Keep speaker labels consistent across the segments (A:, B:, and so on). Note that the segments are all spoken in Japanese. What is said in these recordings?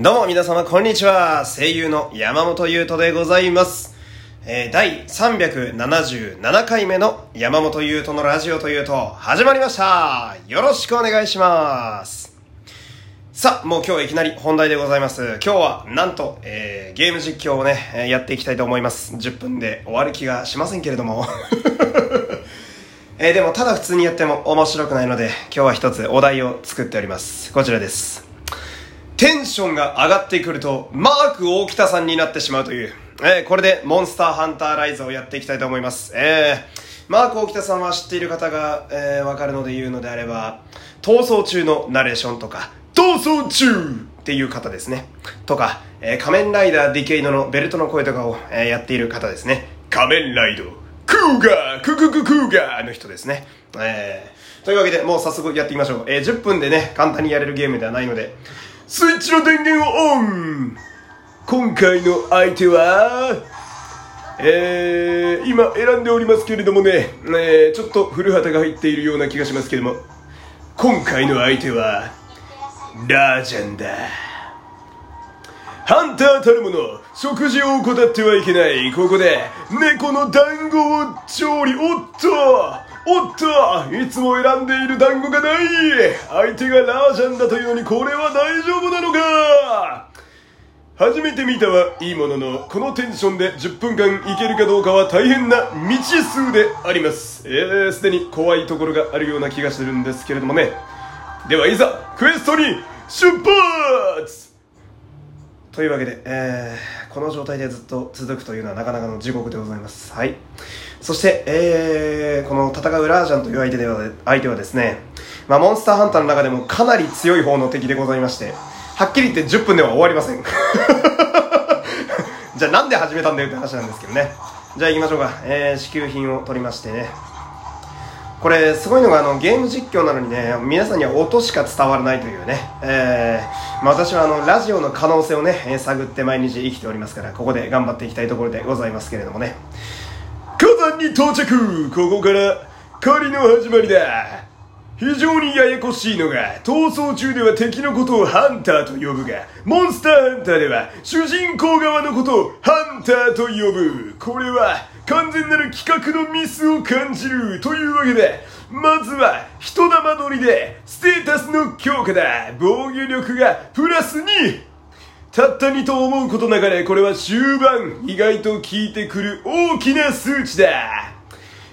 A: どうも皆様こんにちは。声優の山本優斗でございます。えー第377回目の山本優斗のラジオというと始まりました。よろしくお願いします。さあ、もう今日いきなり本題でございます。今日はなんと、えーゲーム実況をね、やっていきたいと思います。10分で終わる気がしませんけれども。えーでもただ普通にやっても面白くないので今日は一つお題を作っております。こちらです。テンションが上がってくると、マーク大北さんになってしまうという、えーこれでモンスターハンターライズをやっていきたいと思います。えーマーク大北さんは知っている方が、えーわかるので言うのであれば、逃走中のナレーションとか、逃走中っていう方ですね。とか、えー仮面ライダーディケイドのベルトの声とかを、えーやっている方ですね。仮面ライド、クーガー、ククククーガーの人ですね。えーというわけで、もう早速やっていきましょう。えー10分でね、簡単にやれるゲームではないので、スイッチの電源をオン今回の相手は、えー、今選んでおりますけれどもね、えーちょっと古畑が入っているような気がしますけども、今回の相手は、ラージャンだ。ハンターたるもの、食事を怠ってはいけない。ここで、猫の団子を調理。おっとおっといつも選んでいる団子がない相手がラージャンだというのにこれは大丈夫なのか初めて見たはいいものの、このテンションで10分間いけるかどうかは大変な未知数であります。えー、すでに怖いところがあるような気がするんですけれどもね。ではいざ、クエストに出発というわけで、えー、この状態でずっと続くというのはなかなかの地獄でございます。はい。そして、えー、この戦うラージャンという相手では相手はですね、まあ、モンスターハンターの中でもかなり強い方の敵でございまして、はっきり言って10分では終わりません。じゃあなんで始めたんだよって話なんですけどね。じゃあ行きましょうか。えー、支給品を取りましてね。これすごいのがあのゲーム実況なのにね皆さんには音しか伝わらないというね、えーまあ、私はあのラジオの可能性をね、探って毎日生きておりますからここで頑張っていきたいところでございますけれどもね火山に到着。ここから狩りの始まりだ。非常にややこしいのが逃走中では敵のことをハンターと呼ぶがモンスターハンターでは主人公側のことをハンターと呼ぶ。これは完全なる企画のミスを感じるというわけでまずは人玉乗りでステータスの強化だ。防御力がプラス2たった2と思うことながらこれは終盤意外と効いてくる大きな数値だ。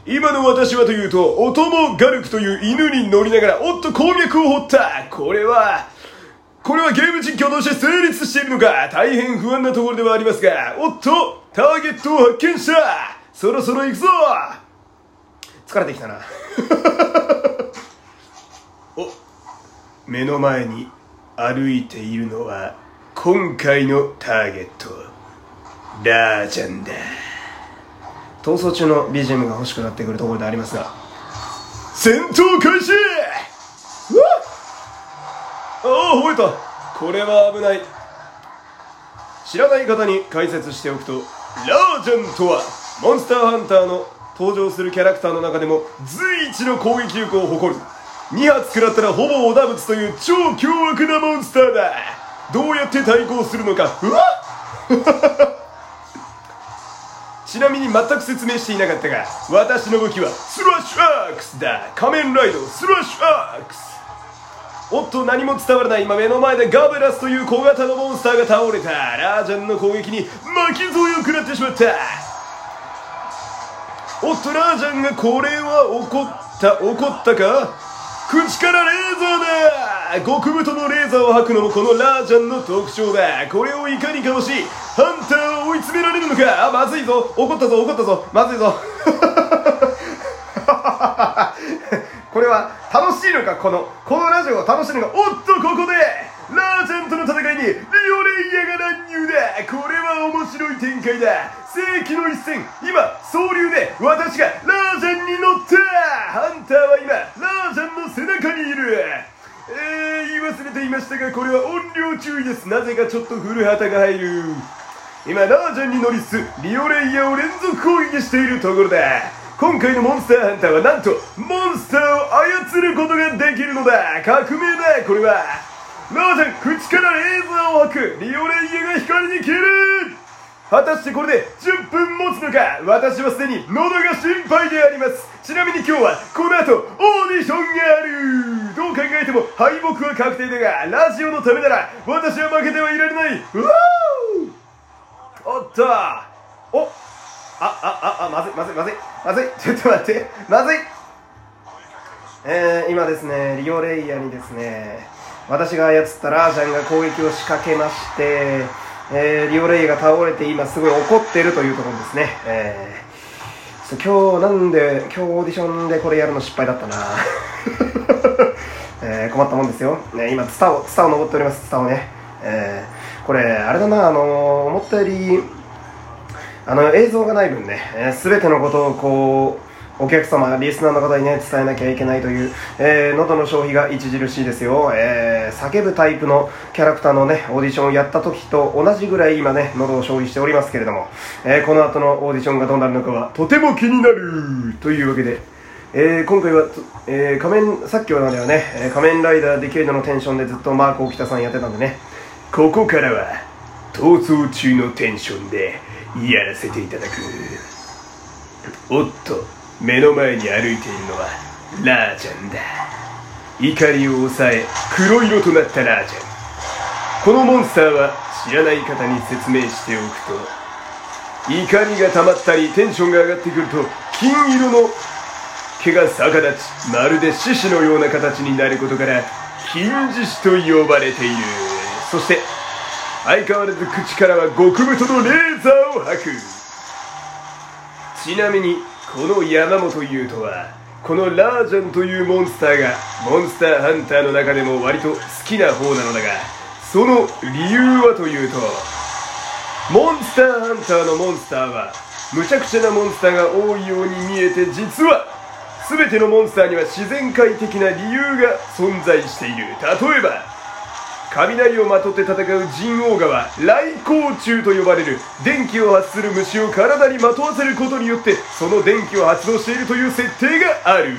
A: 今の私はというと、オトモガルクという犬に乗りながら、おっと鉱脈を掘った。これは、これはゲーム実況として成立しているのか大変不安なところではありますが、おっとターゲットを発見した。そろそろ行くぞ。疲れてきたな。お、目の前に歩いているのは、今回のターゲットは、ラージャンだ。逃走中の BGM が欲しくなってくるところでありますが戦闘開始!うわああ覚えた。これは危ない。知らない方に解説しておくとラージャンとはモンスターハンターの登場するキャラクターの中でも随一の攻撃力を誇る。2発食らったらほぼ織田物という超凶悪なモンスターだ。どうやって対抗するのかうわ ちなみに全く説明していなかったが私の武器はスラッシュアークスだ。仮面ライドスラッシュアークス。おっと何も伝わらない今目の前でガベラスという小型のモンスターが倒れた。ラージャンの攻撃に巻き添えを食らってしまった。おっとラージャンがこれは怒った怒ったか？口からレーザーだ極太のレーザーを吐くのもこのラージャンの特徴だこれをいかにかわしハンターを追い詰められるのか。あまずいぞ。怒ったぞ。怒ったぞ。まずいぞ。これは楽しいのか？このこのラジオを楽しいのか？おっとここでラージャンとの戦いにリオレイヤが乱入だこれは面白い展開だ。世紀の一戦。今総流で私がラージャンに乗ったハンターは今ラージャンの背中にいる。えー、言い忘れていましたがこれは音量注意です。なぜかちょっと古畑が入る。今ラージャンに乗りつつリオレイヤを連続攻撃しているところだ。今回のモンスターハンターはなんとモンスターを操ることができるのだ。革命だこれは。
B: ラージャン口からレーザーを吐くリオレイエが光に消える？果たしてこれで10分持つのか？私はすでに喉が心配であります。ちなみに今日はこの後オーディションがある。どう考えても敗北は確定だがラジオのためなら私は負けてはいられない。うわー！おっと！おああああまずいまずいまずいまずい。ちょっと待って。まずい。
A: えー、今ですねリオレイヤにですね私が操ったラージャンが攻撃を仕掛けましてえー、リオレイが倒れて今すごい怒ってるというところですね、えー、今日なんで今日オーディションでこれやるの失敗だったな、えー、困ったもんですよ、ね、今ツタをツタを登っておりますツタをね、えー、これあれだなあの思ったよりあの映像がない分ね、えー、全てのことをこうお客様、リスナーの方にね、伝えなきゃいけないという、えー、喉の消費が著しいですよ、えー、叫ぶタイプのキャラクターのね、オーディションをやった時と同じぐらい今ね、喉を消費しておりますけれども、えー、この後のオーディションがどうなるのかは、とても気になるというわけで、えー、今回は、えー、仮面、さっきまではね、え、仮面ライダーディケイドのテンションでずっとマーク沖田さんやってたんでね、
B: ここからは、逃走中のテンションでやらせていただく。おっと、目の前に歩いているのはラージャンだ。怒りを抑え黒色となったラージャン。このモンスターは知らない方に説明しておくと怒りが溜まったりテンションが上がってくると金色の毛が逆立ちまるで獅子のような形になることから金獅子と呼ばれている。そして相変わらず口からは極太のレーザーを吐く。ちなみにこの山本優斗はこのラージャンというモンスターがモンスターハンターの中でも割と好きな方なのだがその理由はというとモンスターハンターのモンスターは無茶苦茶なモンスターが多いように見えて実は全てのモンスターには自然界的な理由が存在している。例えば雷をまとって戦う神王河は雷光虫と呼ばれる電気を発する虫を体にまとわせることによってその電気を発動しているという設定がある。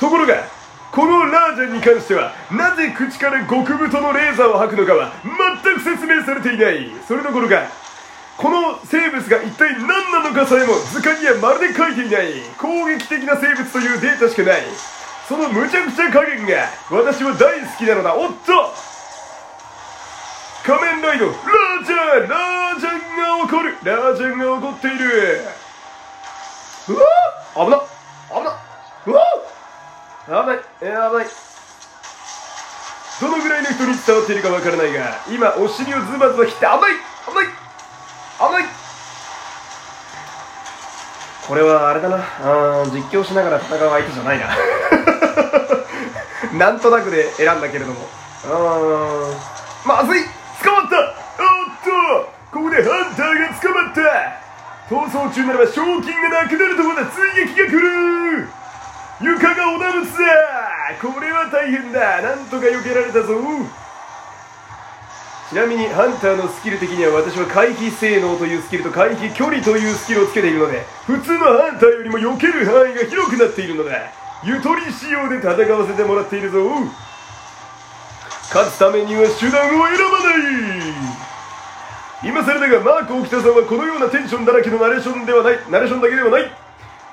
B: ところがこのラージャンに関してはなぜ口から極太のレーザーを吐くのかは全く説明されていない。それどころかこの生物が一体何なのかさえも図鑑にはまるで書いていない。攻撃的な生物というデータしかない。その無茶苦茶加減が私は大好きなのだ。おっと！仮面ライドラージャンラージャンが怒る。ラージャンが怒っている。うわ危な危なうわ危ないえー、危ない。どのぐらいの人に伝わっているかわからないが今お尻をズバズバ切って危ない！危ない！危ない！
A: これはあれだな。あ実況しながら戦う相手じゃないな。なんとなくで選んだけれども。うん
B: まずい！逃走中ならば賞金がなくなるところだ追撃が来る床がおなぶつだこれは大変だ。なんとか避けられたぞ。ちなみにハンターのスキル的には私は回避性能というスキルと回避距離というスキルをつけているので普通のハンターよりも避ける範囲が広くなっているのだゆとり仕様で戦わせてもらっているぞ。勝つためには手段を選ばない。今更だがマーク沖田さんはこのようなテンションだらけのナレーションではないナレーションだけではない。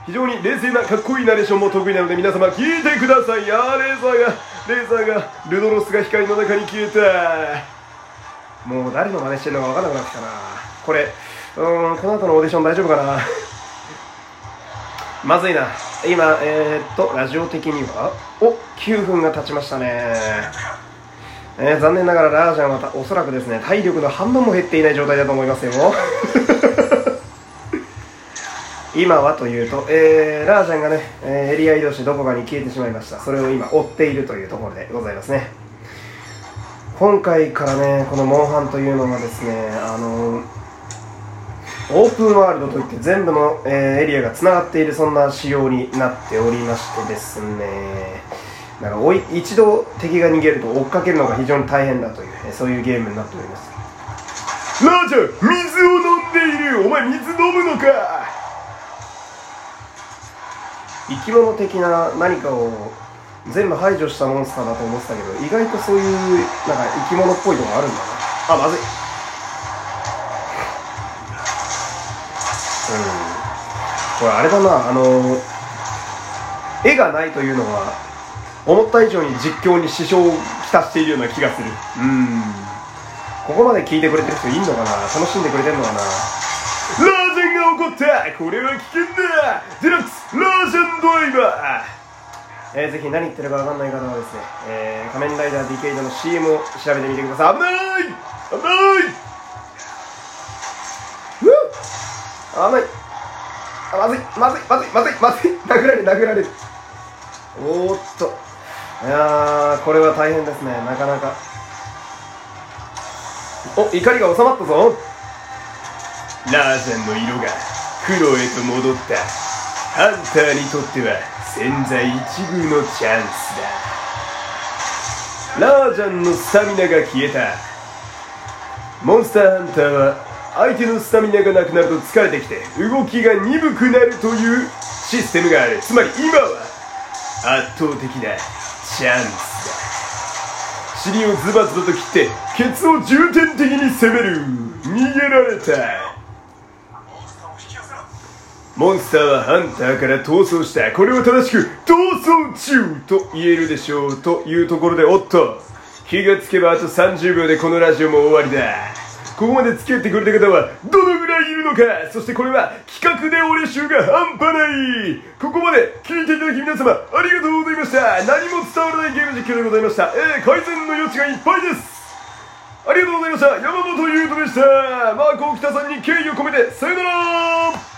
B: 非常に冷静なかっこいいナレーションも得意なので皆様聞いてください。あーレーザーがレーザーがルドロスが光の中に消えた
A: もう誰の真似してるのか分からなくなってきたな。これうんこの後のオーディション大丈夫かな。まずいな。今えー、っとラジオ的にはお9分が経ちましたね。えー、残念ながらラージャンはおそらくですね体力の半分も減っていない状態だと思いますよ。今はというと、えー、ラージャンがね、えー、エリア移動してどこかに消えてしまいました。それを今追っているというところでございますね。今回からねこのモンハンというのはですねあのオープンワールドといって全部の、えー、エリアがつながっているそんな仕様になっておりましてですね。だから一度敵が逃げると追っかけるのが非常に大変だという、そういうゲームになっております。
B: ラージャ水を飲んでいる。お前水飲むのか。
A: 生き物的な何かを全部排除したモンスターだと思ってたけど意外とそういうなんか生き物っぽいのがあるんだな。あまずい。うん。これあれだなあの絵がないというのは思った以上に実況に支障をきたしているような気がする。うん。ここまで聞いてくれてる人いんのかな？楽しんでくれてんのかな？
B: ラージャンが怒ったこれは危険だ。デラックスラージャンドライバ
A: えー、ぜひ何言ってるか分かんない方はですね、えー、仮面ライダーディケイドの CM を調べてみてください。危ない！
B: ー危ない！
A: 危ない！あまずいまずいまずいまずいまずい！殴られる殴られる。おーっといやーこれは大変ですね。なかなか。お怒りが収まったぞ。
B: ラージャンの色が黒へと戻った。ハンターにとっては千載一遇のチャンスだ。ラージャンのスタミナが消えた。モンスターハンターは相手のスタミナがなくなると疲れてきて動きが鈍くなるというシステムがある。つまり今は圧倒的なチャンスだ尻をズバズバと切ってケツを重点的に攻める。逃げられた。モンスターはハンターから逃走した。これを正しく逃走中と言えるでしょうというところでおっと。気がつけばあと30秒でこのラジオも終わりだ。ここまで付き合ってくれた方はどのぐらいいるのかそしてこれは企画で俺集が半端ない。ここまで聞いていただき皆様ありがとうございました。何も伝わらないゲーム実況でございました。えー、改善の余地がいっぱいです。ありがとうございました。山本優斗でした。マーク沖田さんに敬意を込めてさよなら。